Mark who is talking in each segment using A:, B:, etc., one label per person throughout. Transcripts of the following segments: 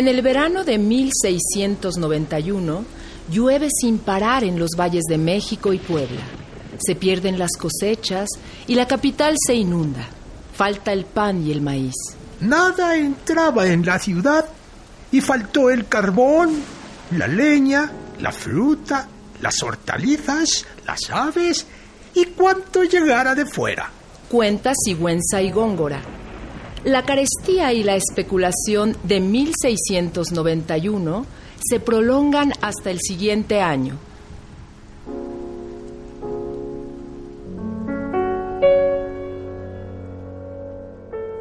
A: En el verano de 1691 llueve sin parar en los valles de México y Puebla. Se pierden las cosechas y la capital se inunda. Falta el pan y el maíz.
B: Nada entraba en la ciudad y faltó el carbón, la leña, la fruta, las hortalizas, las aves y cuanto llegara de fuera.
A: Cuenta Sigüenza y Góngora. La carestía y la especulación de 1691 se prolongan hasta el siguiente año.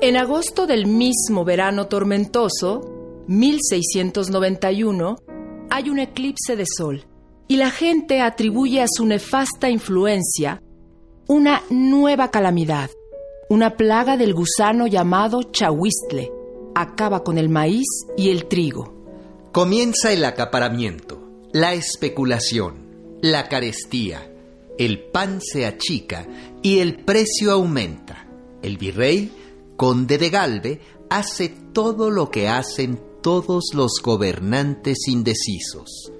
A: En agosto del mismo verano tormentoso, 1691, hay un eclipse de sol y la gente atribuye a su nefasta influencia una nueva calamidad. Una plaga del gusano llamado chahuistle acaba con el maíz y el trigo.
C: Comienza el acaparamiento, la especulación, la carestía. El pan se achica y el precio aumenta. El virrey, conde de Galve, hace todo lo que hacen todos los gobernantes indecisos.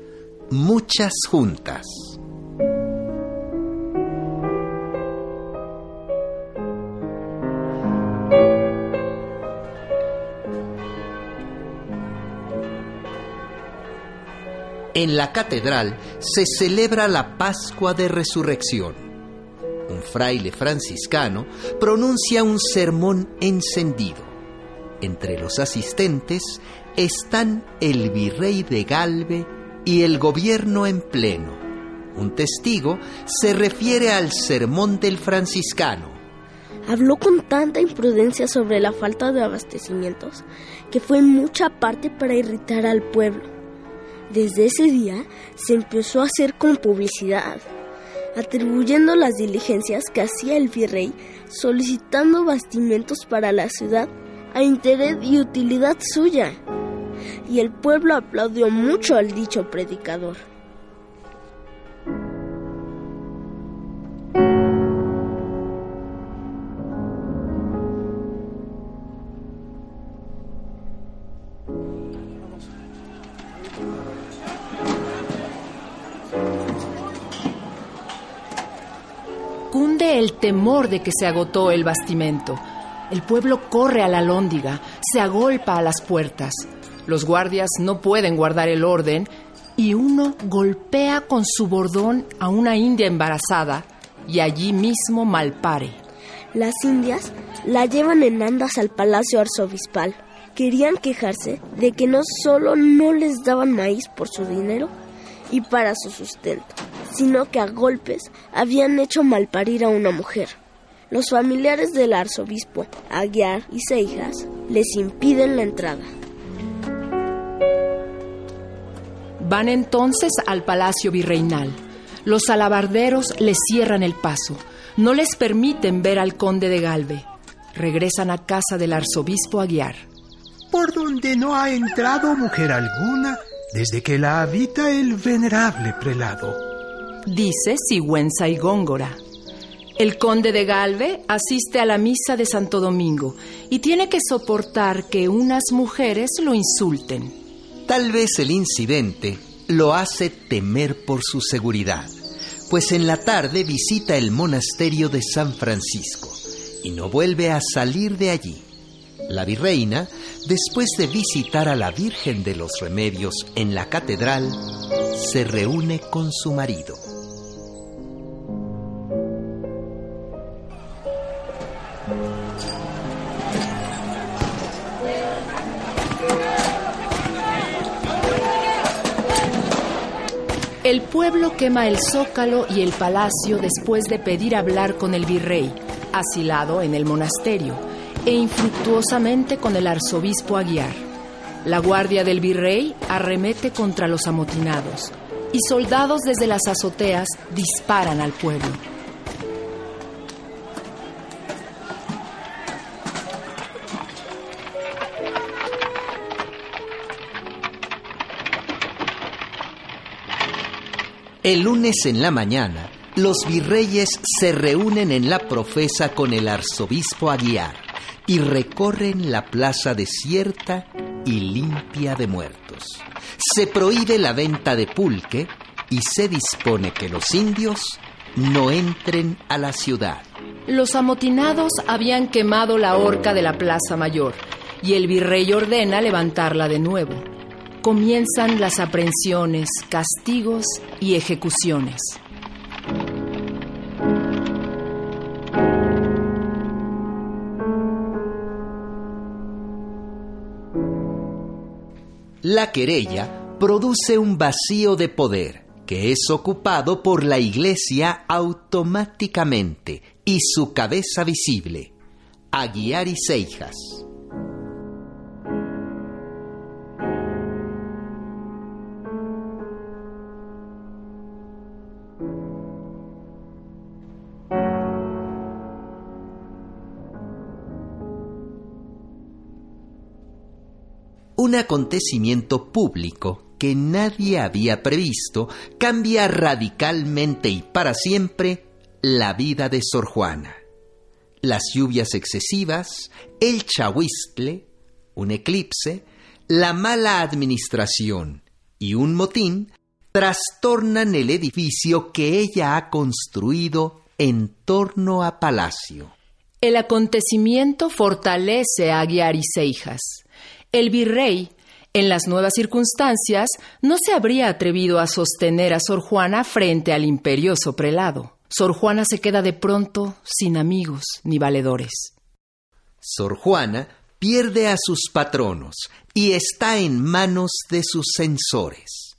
C: Muchas juntas. En la catedral se celebra la Pascua de Resurrección. Un fraile franciscano pronuncia un sermón encendido. Entre los asistentes están el virrey de Galve y el gobierno en pleno. Un testigo se refiere al sermón del franciscano.
D: Habló con tanta imprudencia sobre la falta de abastecimientos que fue en mucha parte para irritar al pueblo desde ese día se empezó a hacer con publicidad, atribuyendo las diligencias que hacía el virrey solicitando bastimentos para la ciudad a interés y utilidad suya. Y el pueblo aplaudió mucho al dicho predicador.
A: El temor de que se agotó el bastimento. El pueblo corre a la lóndiga, se agolpa a las puertas. Los guardias no pueden guardar el orden y uno golpea con su bordón a una india embarazada y allí mismo malpare.
D: Las indias la llevan en andas al palacio arzobispal. Querían quejarse de que no solo no les daban maíz por su dinero y para su sustento, sino que a golpes habían hecho malparir a una mujer. Los familiares del arzobispo, Aguiar y Seijas, les impiden la entrada.
A: Van entonces al palacio virreinal. Los alabarderos les cierran el paso. No les permiten ver al conde de Galve. Regresan a casa del arzobispo Aguiar.
B: Por donde no ha entrado mujer alguna desde que la habita el venerable prelado.
A: Dice Sigüenza y Góngora. El conde de Galve asiste a la misa de Santo Domingo y tiene que soportar que unas mujeres lo insulten.
C: Tal vez el incidente lo hace temer por su seguridad, pues en la tarde visita el monasterio de San Francisco y no vuelve a salir de allí. La virreina, después de visitar a la Virgen de los Remedios en la catedral, se reúne con su marido.
A: El pueblo quema el zócalo y el palacio después de pedir hablar con el virrey, asilado en el monasterio, e infructuosamente con el arzobispo Aguiar. La guardia del virrey arremete contra los amotinados y soldados desde las azoteas disparan al pueblo.
C: El lunes en la mañana, los virreyes se reúnen en la profesa con el arzobispo Aguiar y recorren la plaza desierta y limpia de muertos. Se prohíbe la venta de pulque y se dispone que los indios no entren a la ciudad.
A: Los amotinados habían quemado la horca de la Plaza Mayor y el virrey ordena levantarla de nuevo. Comienzan las aprehensiones, castigos y ejecuciones.
C: La querella produce un vacío de poder que es ocupado por la Iglesia automáticamente y su cabeza visible, Aguiar y Seijas. Un acontecimiento público que nadie había previsto cambia radicalmente y para siempre la vida de Sor Juana. Las lluvias excesivas, el chahuistle, un eclipse, la mala administración y un motín trastornan el edificio que ella ha construido en torno a Palacio.
A: El acontecimiento fortalece a Aguiar y Seijas. El virrey, en las nuevas circunstancias, no se habría atrevido a sostener a Sor Juana frente al imperioso prelado. Sor Juana se queda de pronto sin amigos ni valedores.
C: Sor Juana pierde a sus patronos y está en manos de sus censores.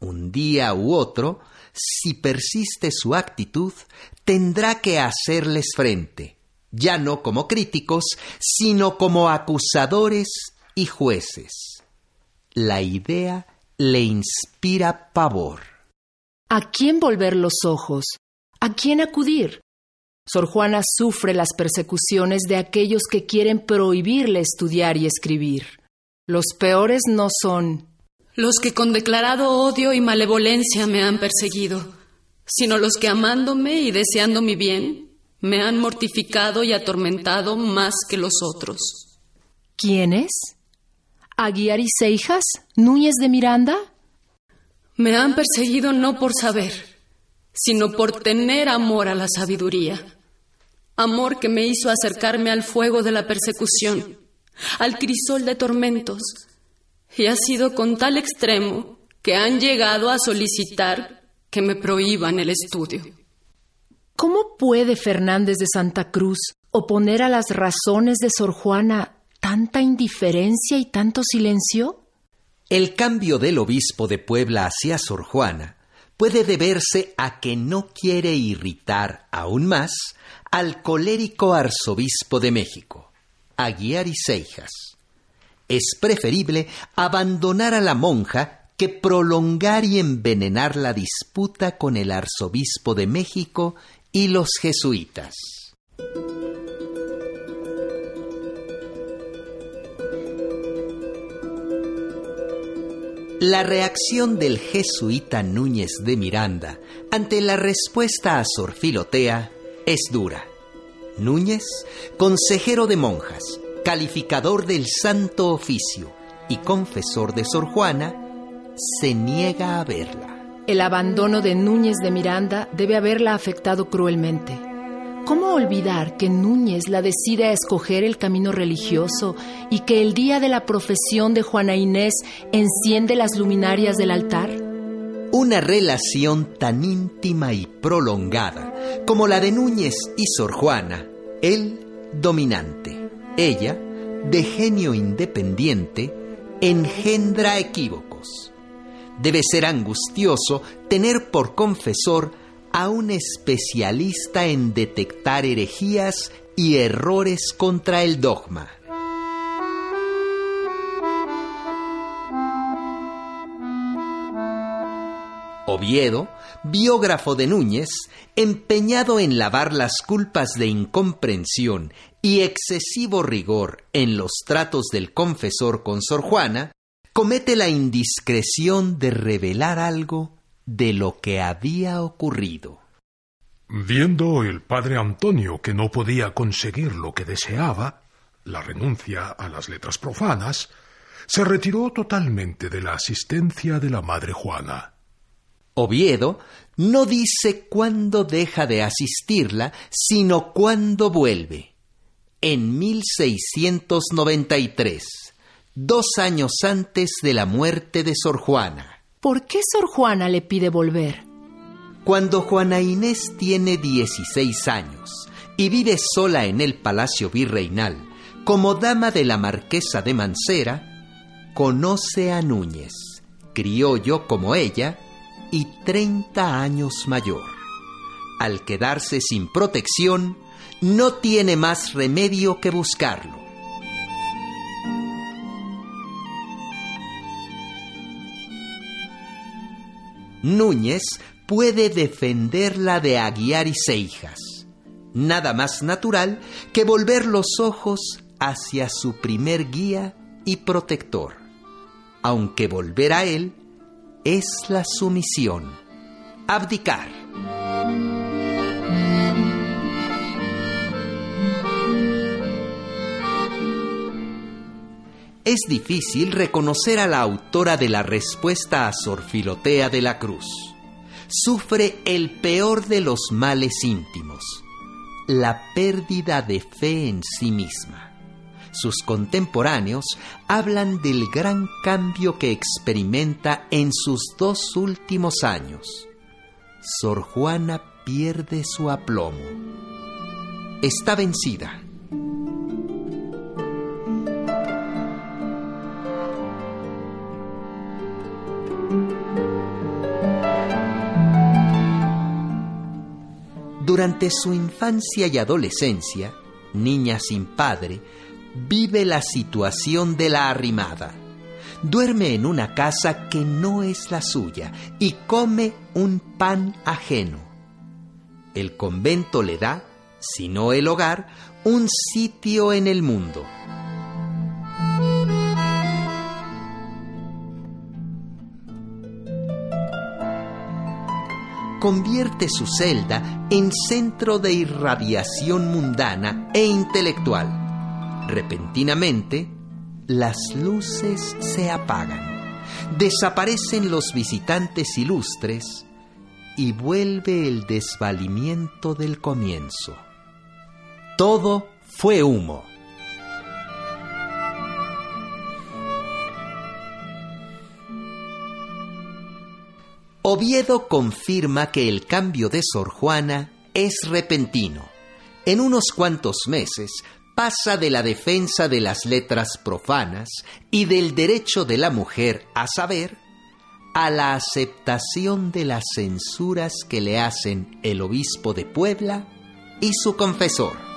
C: Un día u otro, si persiste su actitud, tendrá que hacerles frente, ya no como críticos, sino como acusadores y jueces. La idea le inspira pavor.
A: ¿A quién volver los ojos? ¿A quién acudir? Sor Juana sufre las persecuciones de aquellos que quieren prohibirle estudiar y escribir. Los peores no son
E: los que con declarado odio y malevolencia me han perseguido, sino los que amándome y deseando mi bien, me han mortificado y atormentado más que los otros.
A: ¿Quiénes? Aguiar y Seijas, Núñez de Miranda?
E: Me han perseguido no por saber, sino por tener amor a la sabiduría. Amor que me hizo acercarme al fuego de la persecución, al crisol de tormentos, y ha sido con tal extremo que han llegado a solicitar que me prohíban el estudio.
A: ¿Cómo puede Fernández de Santa Cruz oponer a las razones de Sor Juana tanta indiferencia y tanto silencio?
C: El cambio del obispo de Puebla hacia Sor Juana puede deberse a que no quiere irritar aún más al colérico arzobispo de México, Aguiar y Seijas. Es preferible abandonar a la monja que prolongar y envenenar la disputa con el arzobispo de México y los jesuitas. La reacción del jesuita Núñez de Miranda ante la respuesta a Sor Filotea es dura. Núñez, consejero de monjas, calificador del Santo Oficio y confesor de Sor Juana, se niega a verla.
A: El abandono de Núñez de Miranda debe haberla afectado cruelmente. ¿Cómo olvidar que Núñez la decide a escoger el camino religioso y que el día de la profesión de Juana Inés enciende las luminarias del altar?
C: Una relación tan íntima y prolongada como la de Núñez y Sor Juana, él dominante, ella, de genio independiente, engendra equívocos. Debe ser angustioso tener por confesor a un especialista en detectar herejías y errores contra el dogma. Oviedo, biógrafo de Núñez, empeñado en lavar las culpas de incomprensión y excesivo rigor en los tratos del confesor con Sor Juana, comete la indiscreción de revelar algo de lo que había ocurrido.
B: Viendo el padre Antonio que no podía conseguir lo que deseaba, la renuncia a las letras profanas, se retiró totalmente de la asistencia de la madre Juana.
C: Oviedo no dice cuándo deja de asistirla, sino cuándo vuelve. En 1693, dos años antes de la muerte de Sor Juana.
A: ¿Por qué Sor Juana le pide volver?
C: Cuando Juana Inés tiene 16 años y vive sola en el palacio virreinal, como dama de la marquesa de Mancera, conoce a Núñez, criollo como ella, y 30 años mayor. Al quedarse sin protección, no tiene más remedio que buscarlo. Núñez puede defenderla de Aguiar y Seijas. Nada más natural que volver los ojos hacia su primer guía y protector, aunque volver a él es la sumisión, abdicar. Es difícil reconocer a la autora de la respuesta a Sor Filotea de la Cruz. Sufre el peor de los males íntimos, la pérdida de fe en sí misma sus contemporáneos hablan del gran cambio que experimenta en sus dos últimos años. Sor Juana pierde su aplomo. Está vencida. Durante su infancia y adolescencia, niña sin padre, vive la situación de la arrimada. Duerme en una casa que no es la suya y come un pan ajeno. El convento le da, si no el hogar, un sitio en el mundo. Convierte su celda en centro de irradiación mundana e intelectual Repentinamente, las luces se apagan, desaparecen los visitantes ilustres y vuelve el desvalimiento del comienzo. Todo fue humo. Oviedo confirma que el cambio de Sor Juana es repentino. En unos cuantos meses pasa de la defensa de las letras profanas y del derecho de la mujer a saber a la aceptación de las censuras que le hacen el obispo de Puebla y su confesor.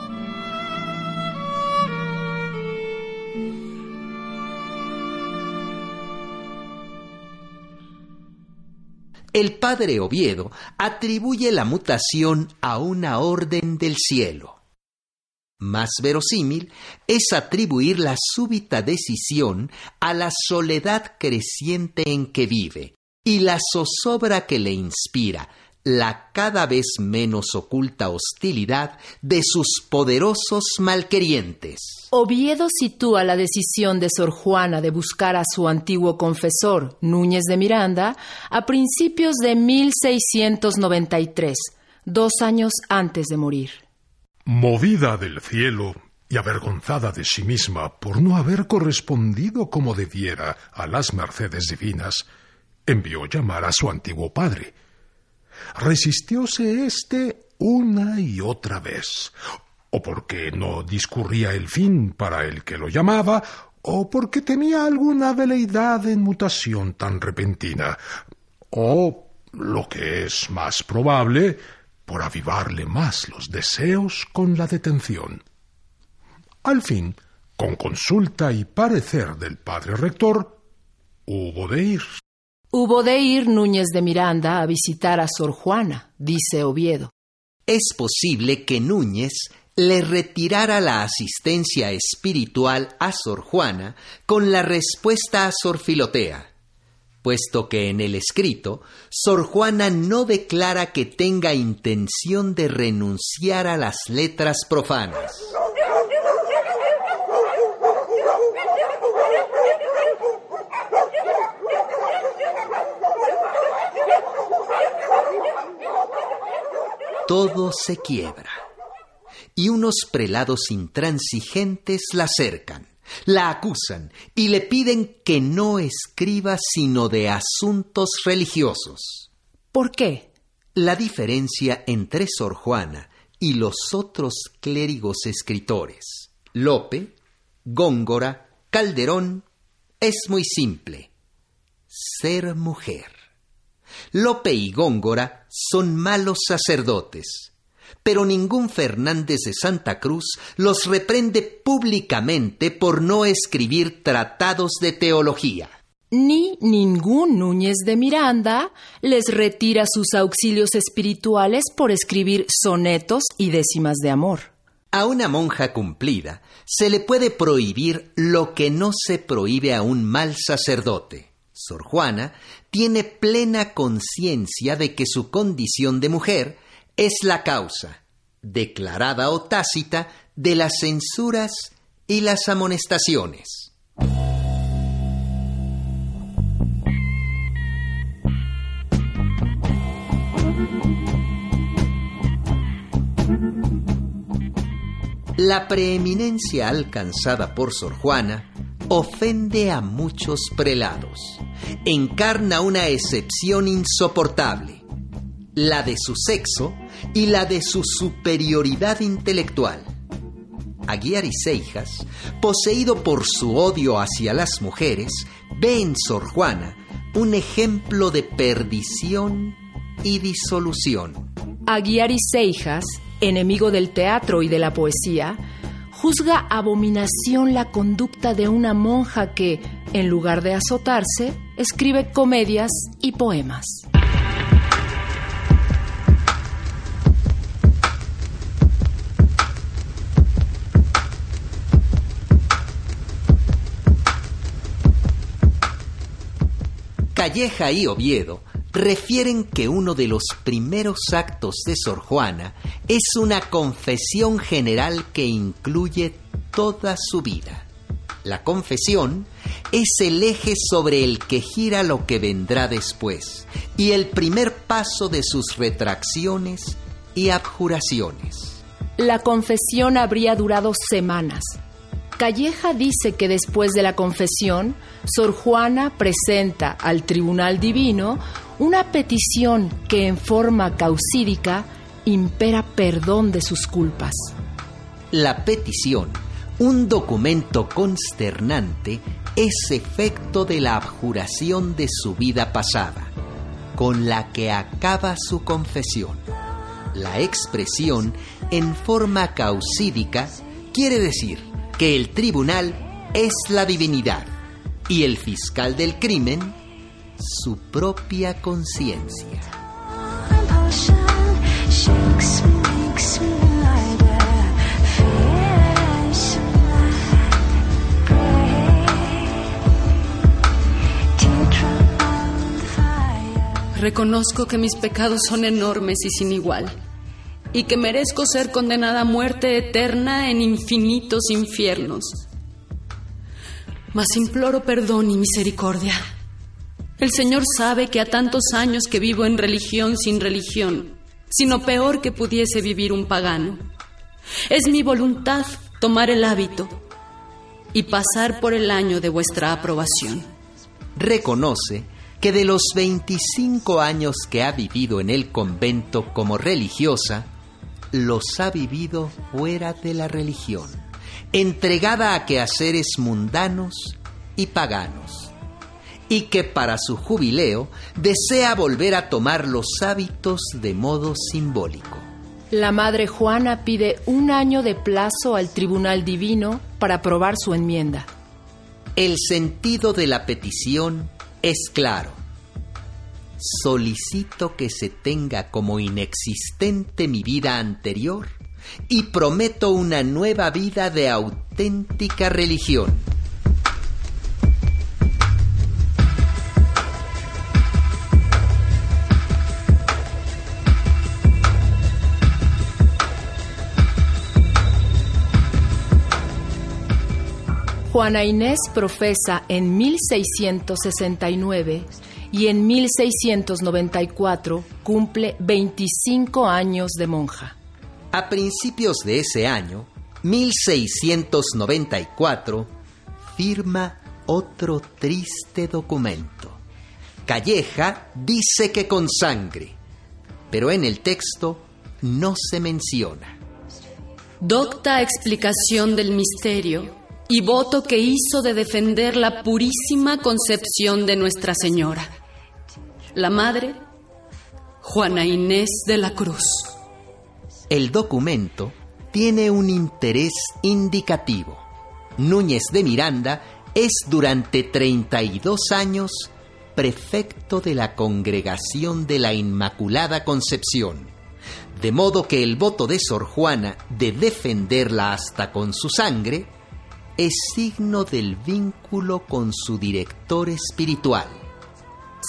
C: El padre Oviedo atribuye la mutación a una orden del cielo. Más verosímil es atribuir la súbita decisión a la soledad creciente en que vive y la zozobra que le inspira la cada vez menos oculta hostilidad de sus poderosos malquerientes.
A: Oviedo sitúa la decisión de Sor Juana de buscar a su antiguo confesor, Núñez de Miranda, a principios de 1693, dos años antes de morir.
B: Movida del cielo y avergonzada de sí misma por no haber correspondido como debiera a las mercedes divinas, envió llamar a su antiguo padre. Resistióse éste una y otra vez, o porque no discurría el fin para el que lo llamaba, o porque tenía alguna veleidad en mutación tan repentina, o, lo que es más probable, por avivarle más los deseos con la detención. Al fin, con consulta y parecer del padre rector, hubo de ir.
A: Hubo de ir Núñez de Miranda a visitar a Sor Juana, dice Oviedo.
C: Es posible que Núñez le retirara la asistencia espiritual a Sor Juana con la respuesta a Sor Filotea puesto que en el escrito Sor Juana no declara que tenga intención de renunciar a las letras profanas. Todo se quiebra. Y unos prelados intransigentes la cercan, la acusan y le piden que no escriba sino de asuntos religiosos.
A: ¿Por qué?
C: La diferencia entre Sor Juana y los otros clérigos escritores, Lope, Góngora, Calderón, es muy simple. Ser mujer. Lope y Góngora son malos sacerdotes, pero ningún Fernández de Santa Cruz los reprende públicamente por no escribir tratados de teología.
A: Ni ningún Núñez de Miranda les retira sus auxilios espirituales por escribir sonetos y décimas de amor.
C: A una monja cumplida se le puede prohibir lo que no se prohíbe a un mal sacerdote. Sor Juana tiene plena conciencia de que su condición de mujer es la causa, declarada o tácita, de las censuras y las amonestaciones. La preeminencia alcanzada por Sor Juana ofende a muchos prelados. Encarna una excepción insoportable, la de su sexo y la de su superioridad intelectual. Aguiar y Seijas, poseído por su odio hacia las mujeres, ve en Sor Juana un ejemplo de perdición y disolución.
A: Aguiar y Seijas enemigo del teatro y de la poesía, juzga abominación la conducta de una monja que, en lugar de azotarse, escribe comedias y poemas.
C: Calleja y Oviedo refieren que uno de los primeros actos de Sor Juana es una confesión general que incluye toda su vida. La confesión es el eje sobre el que gira lo que vendrá después y el primer paso de sus retracciones y abjuraciones.
A: La confesión habría durado semanas. Calleja dice que después de la confesión, Sor Juana presenta al Tribunal Divino una petición que en forma causídica impera perdón de sus culpas.
C: La petición, un documento consternante, es efecto de la abjuración de su vida pasada, con la que acaba su confesión. La expresión en forma causídica quiere decir que el tribunal es la divinidad y el fiscal del crimen su propia conciencia.
E: Reconozco que mis pecados son enormes y sin igual, y que merezco ser condenada a muerte eterna en infinitos infiernos. Mas imploro perdón y misericordia el Señor sabe que a tantos años que vivo en religión sin religión, sino peor que pudiese vivir un pagano. Es mi voluntad tomar el hábito y pasar por el año de vuestra aprobación.
C: Reconoce que de los 25 años que ha vivido en el convento como religiosa, los ha vivido fuera de la religión, entregada a quehaceres mundanos y paganos y que para su jubileo desea volver a tomar los hábitos de modo simbólico.
A: La Madre Juana pide un año de plazo al Tribunal Divino para aprobar su enmienda.
C: El sentido de la petición es claro. Solicito que se tenga como inexistente mi vida anterior y prometo una nueva vida de auténtica religión.
A: Juana Inés profesa en 1669 y en 1694 cumple 25 años de monja.
C: A principios de ese año, 1694, firma otro triste documento. Calleja dice que con sangre, pero en el texto no se menciona.
E: Docta explicación del misterio y voto que hizo de defender la purísima concepción de Nuestra Señora. La Madre, Juana Inés de la Cruz.
C: El documento tiene un interés indicativo. Núñez de Miranda es durante 32 años prefecto de la Congregación de la Inmaculada Concepción, de modo que el voto de Sor Juana de defenderla hasta con su sangre es signo del vínculo con su director espiritual.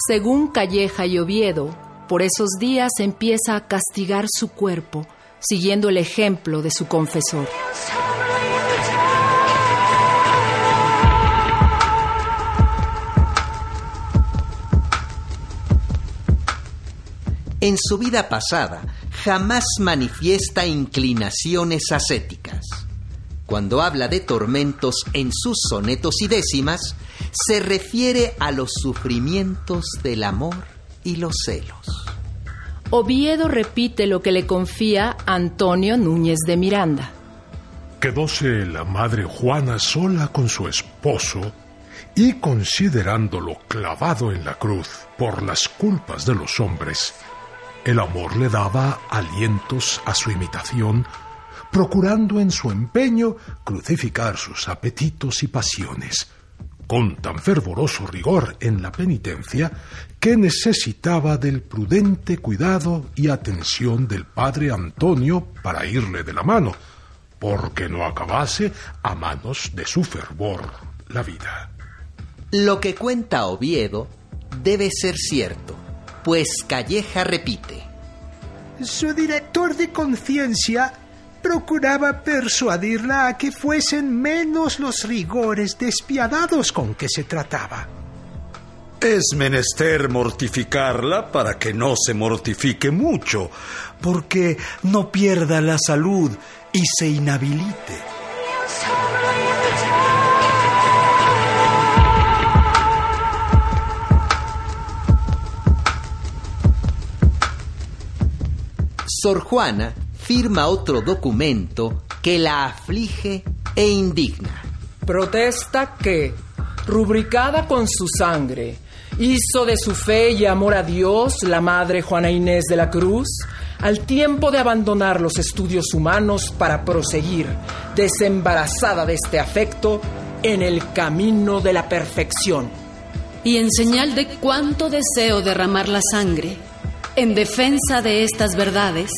A: Según Calleja y Oviedo, por esos días empieza a castigar su cuerpo, siguiendo el ejemplo de su confesor.
C: En su vida pasada jamás manifiesta inclinaciones ascéticas. Cuando habla de tormentos en sus sonetos y décimas, se refiere a los sufrimientos del amor y los celos.
A: Oviedo repite lo que le confía Antonio Núñez de Miranda.
B: Quedóse la madre Juana sola con su esposo y considerándolo clavado en la cruz por las culpas de los hombres, el amor le daba alientos a su imitación, procurando en su empeño crucificar sus apetitos y pasiones, con tan fervoroso rigor en la penitencia que necesitaba del prudente cuidado y atención del padre Antonio para irle de la mano, porque no acabase a manos de su fervor la vida.
C: Lo que cuenta Oviedo debe ser cierto pues Calleja repite.
B: Su director de conciencia procuraba persuadirla a que fuesen menos los rigores despiadados con que se trataba.
F: Es menester mortificarla para que no se mortifique mucho, porque no pierda la salud y se inhabilite.
C: Sor Juana firma otro documento que la aflige e indigna.
A: Protesta que, rubricada con su sangre, hizo de su fe y amor a Dios la Madre Juana Inés de la Cruz, al tiempo de abandonar los estudios humanos para proseguir, desembarazada de este afecto, en el camino de la perfección.
E: Y en señal de cuánto deseo derramar la sangre, en defensa de estas verdades,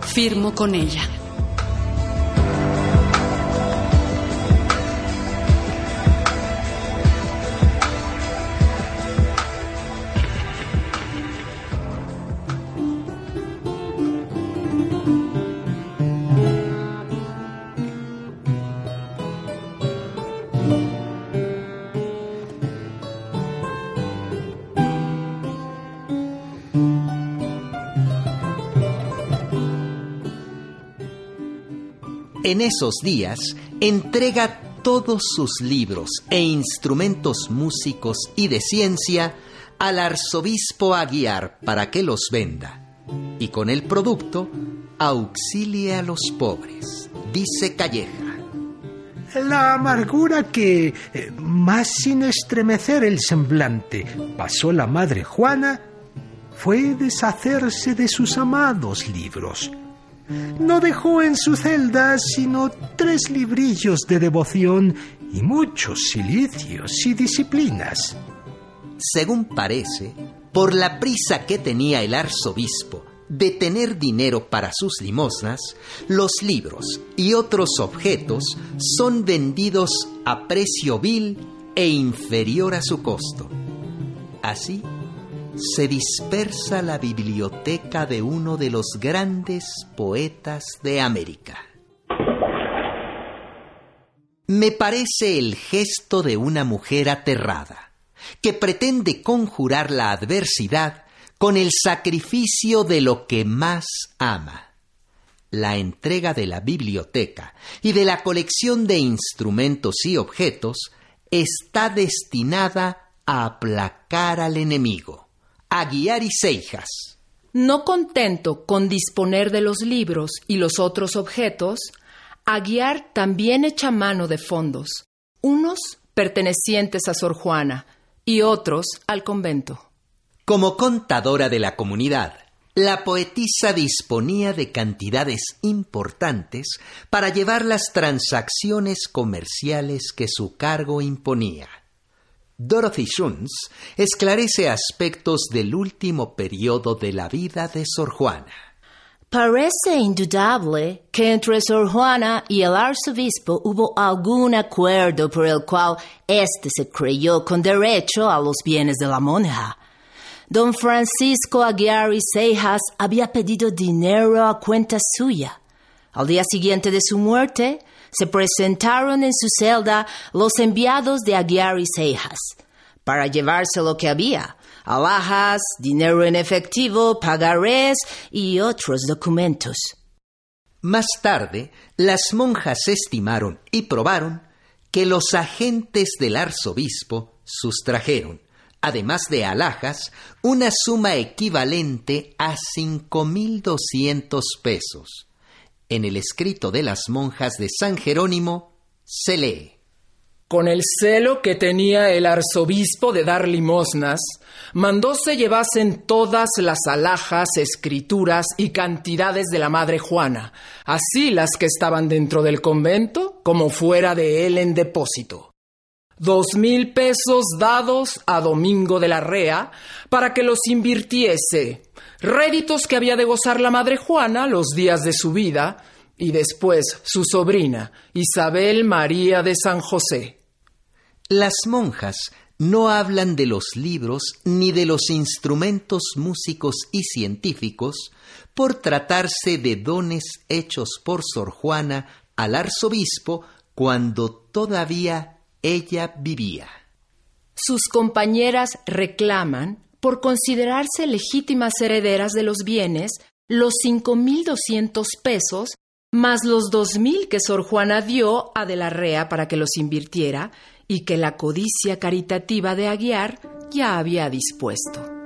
E: firmo con ella.
C: En esos días entrega todos sus libros e instrumentos músicos y de ciencia al arzobispo Aguiar para que los venda y con el producto auxilie a los pobres, dice Calleja.
B: La amargura que, eh, más sin estremecer el semblante, pasó la madre Juana fue deshacerse de sus amados libros no dejó en su celda sino tres librillos de devoción y muchos silicios y disciplinas.
C: Según parece, por la prisa que tenía el arzobispo de tener dinero para sus limosnas, los libros y otros objetos son vendidos a precio vil e inferior a su costo. Así, se dispersa la biblioteca de uno de los grandes poetas de América. Me parece el gesto de una mujer aterrada, que pretende conjurar la adversidad con el sacrificio de lo que más ama. La entrega de la biblioteca y de la colección de instrumentos y objetos está destinada a aplacar al enemigo, a guiar y cejas.
A: No contento con disponer de los libros y los otros objetos, Aguiar también echa mano de fondos, unos pertenecientes a Sor Juana y otros al convento.
C: Como contadora de la comunidad, la poetisa disponía de cantidades importantes para llevar las transacciones comerciales que su cargo imponía. Dorothy Schunz esclarece aspectos del último periodo de la vida de Sor Juana.
G: Parece indudable que entre Sor Juana y el arzobispo hubo algún acuerdo por el cual éste se creyó con derecho a los bienes de la monja. Don Francisco Aguiar y Seijas había pedido dinero a cuenta suya. Al día siguiente de su muerte, se presentaron en su celda los enviados de Aguiar y Seijas para llevarse lo que había, alhajas, dinero en efectivo, pagarés y otros documentos.
C: Más tarde, las monjas estimaron y probaron que los agentes del arzobispo sustrajeron además de alhajas, una suma equivalente a 5.200 pesos. En el escrito de las monjas de San Jerónimo se lee.
A: Con el celo que tenía el arzobispo de dar limosnas, mandó se llevasen todas las alhajas, escrituras y cantidades de la Madre Juana, así las que estaban dentro del convento como fuera de él en depósito dos mil pesos dados a Domingo de la Rea para que los invirtiese, réditos que había de gozar la Madre Juana los días de su vida, y después su sobrina, Isabel María de San José.
C: Las monjas no hablan de los libros ni de los instrumentos músicos y científicos por tratarse de dones hechos por Sor Juana al arzobispo cuando todavía ella vivía.
A: Sus compañeras reclaman, por considerarse legítimas herederas de los bienes, los 5.200 pesos más los 2.000 que Sor Juana dio a de la Rea para que los invirtiera y que la codicia caritativa de Aguiar ya había dispuesto.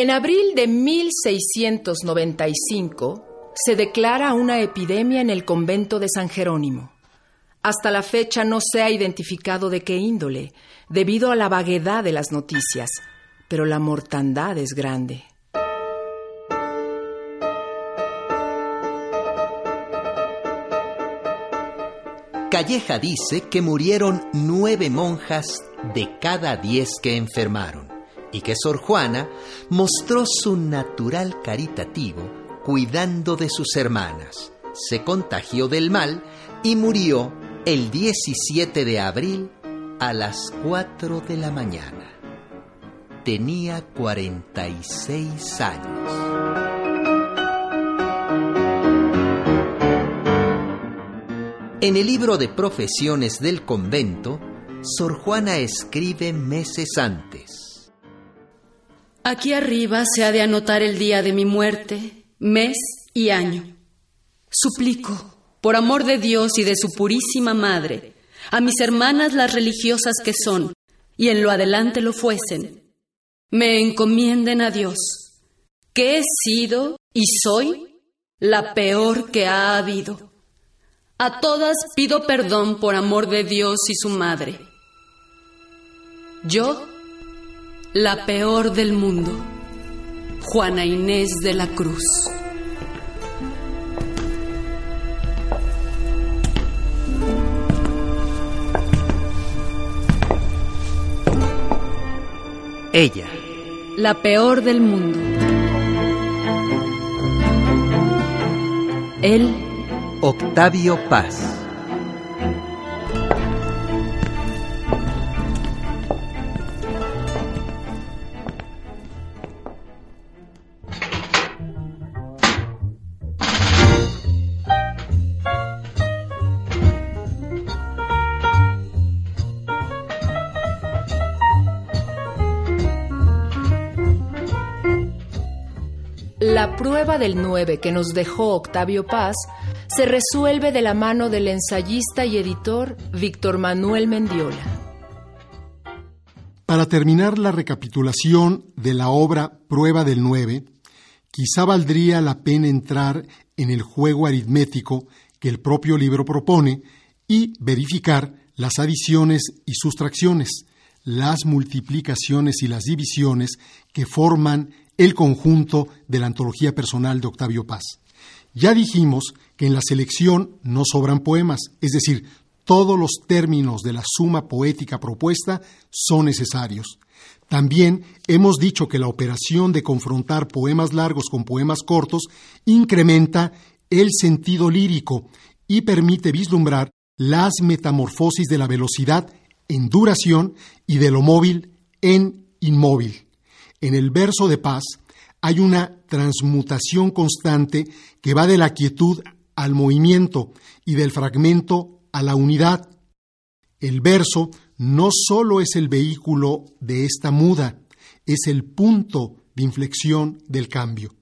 A: En abril de 1695 se declara una epidemia en el convento de San Jerónimo. Hasta la fecha no se ha identificado de qué índole, debido a la vaguedad de las noticias, pero la mortandad es grande.
C: Calleja dice que murieron nueve monjas de cada diez que enfermaron y que Sor Juana mostró su natural caritativo cuidando de sus hermanas. Se contagió del mal y murió el 17 de abril a las 4 de la mañana. Tenía 46 años. En el libro de profesiones del convento, Sor Juana escribe meses antes.
E: Aquí arriba se ha de anotar el día de mi muerte, mes y año. Suplico, por amor de Dios y de su purísima Madre, a mis hermanas las religiosas que son, y en lo adelante lo fuesen, me encomienden a Dios, que he sido y soy la peor que ha habido. A todas pido perdón por amor de Dios y su Madre. Yo la peor del mundo, Juana Inés de la Cruz.
C: Ella.
E: La peor del mundo. Él.
C: Octavio Paz.
A: Prueba del 9 que nos dejó Octavio Paz se resuelve de la mano del ensayista y editor Víctor Manuel Mendiola.
H: Para terminar la recapitulación de la obra Prueba del 9, quizá valdría la pena entrar en el juego aritmético que el propio libro propone y verificar las adiciones y sustracciones, las multiplicaciones y las divisiones que forman el conjunto de la antología personal de Octavio Paz. Ya dijimos que en la selección no sobran poemas, es decir, todos los términos de la suma poética propuesta son necesarios. También hemos dicho que la operación de confrontar poemas largos con poemas cortos incrementa el sentido lírico y permite vislumbrar las metamorfosis de la velocidad en duración y de lo móvil en inmóvil. En el verso de paz hay una transmutación constante que va de la quietud al movimiento y del fragmento a la unidad. El verso no solo es el vehículo de esta muda, es el punto de inflexión del cambio.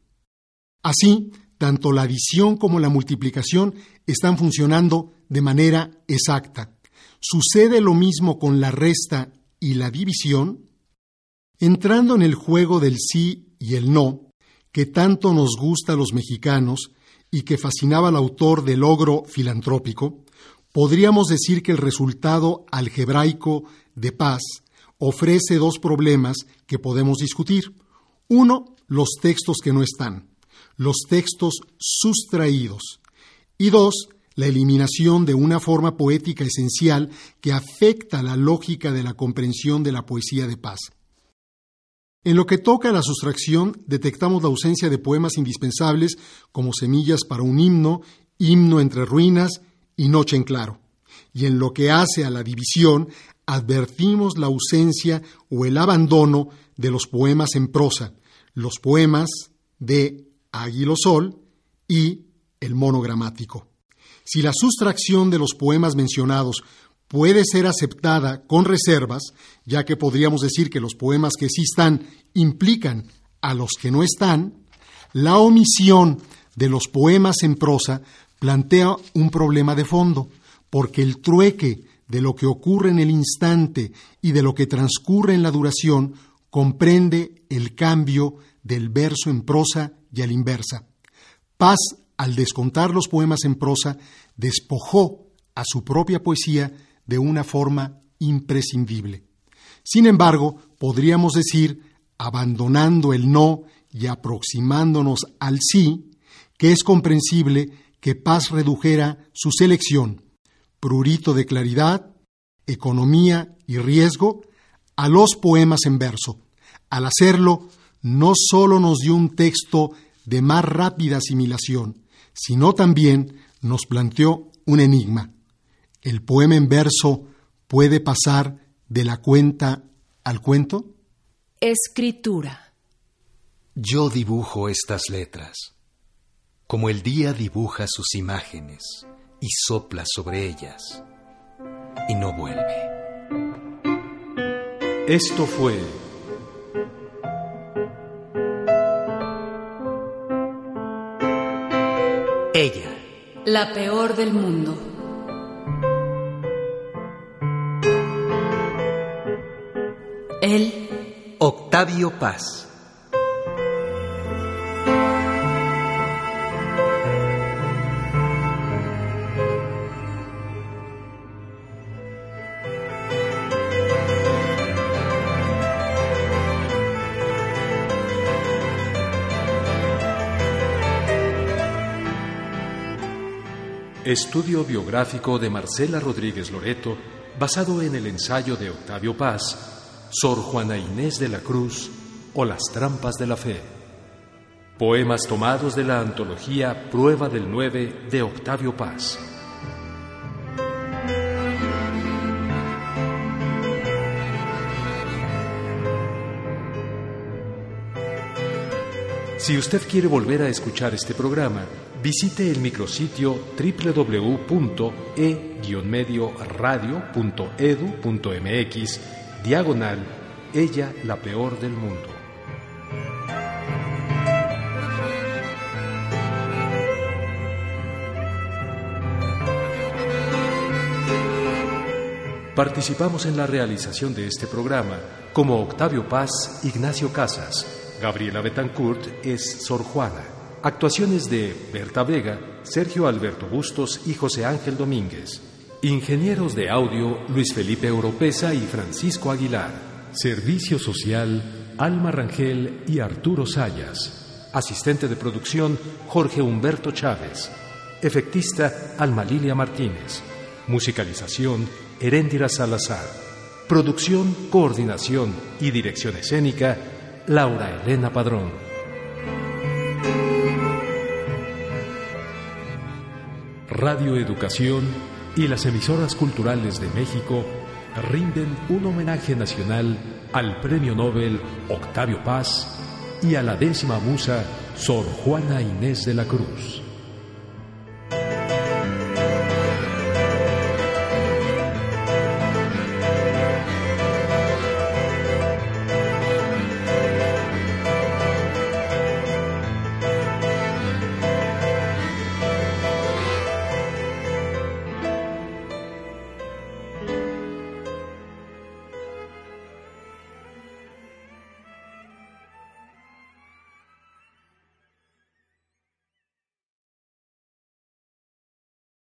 H: Así, tanto la adición como la multiplicación están funcionando de manera exacta. Sucede lo mismo con la resta y la división. Entrando en el juego del sí y el no, que tanto nos gusta a los mexicanos y que fascinaba al autor del logro filantrópico, podríamos decir que el resultado algebraico de paz ofrece dos problemas que podemos discutir. Uno, los textos que no están, los textos sustraídos. Y dos, la eliminación de una forma poética esencial que afecta la lógica de la comprensión de la poesía de paz. En lo que toca a la sustracción, detectamos la ausencia de poemas indispensables como Semillas para un himno, Himno entre ruinas y Noche en claro. Y en lo que hace a la división, advertimos la ausencia o el abandono de los poemas en prosa, los poemas de Águilo Sol y el monogramático. Si la sustracción de los poemas mencionados puede ser aceptada con reservas, ya que podríamos decir que los poemas que sí están implican a los que no están, la omisión de los poemas en prosa plantea un problema de fondo, porque el trueque de lo que ocurre en el instante y de lo que transcurre en la duración comprende el cambio del verso en prosa y a la inversa. Paz, al descontar los poemas en prosa, despojó a su propia poesía de una forma imprescindible. Sin embargo, podríamos decir, abandonando el no y aproximándonos al sí, que es comprensible que Paz redujera su selección, prurito de claridad, economía y riesgo, a los poemas en verso. Al hacerlo, no solo nos dio un texto de más rápida asimilación, sino también nos planteó un enigma. ¿El poema en verso puede pasar de la cuenta al cuento?
A: Escritura.
C: Yo dibujo estas letras, como el día dibuja sus imágenes y sopla sobre ellas y no vuelve.
F: Esto fue
C: Ella.
E: La peor del mundo.
C: Octavio Paz.
I: Estudio biográfico de Marcela Rodríguez Loreto, basado en el ensayo de Octavio Paz, Sor Juana Inés de la Cruz o Las Trampas de la Fe. Poemas tomados de la antología Prueba del 9 de Octavio Paz. Si usted quiere volver a escuchar este programa, visite el micrositio www.e-medioradio.edu.mx diagonal, ella la peor del mundo. Participamos en la realización de este programa como Octavio Paz, Ignacio Casas, Gabriela Betancourt es Sor Juana. Actuaciones de Berta Vega, Sergio Alberto Bustos y José Ángel Domínguez. Ingenieros de audio Luis Felipe Oropesa y Francisco Aguilar. Servicio social Alma Rangel y Arturo Sayas. Asistente de producción Jorge Humberto Chávez. Efectista Alma Lilia Martínez. Musicalización Heréndira Salazar. Producción, coordinación y dirección escénica Laura Elena Padrón. Radio Educación y las emisoras culturales de México rinden un homenaje nacional al Premio Nobel Octavio Paz y a la décima musa Sor Juana Inés de la Cruz.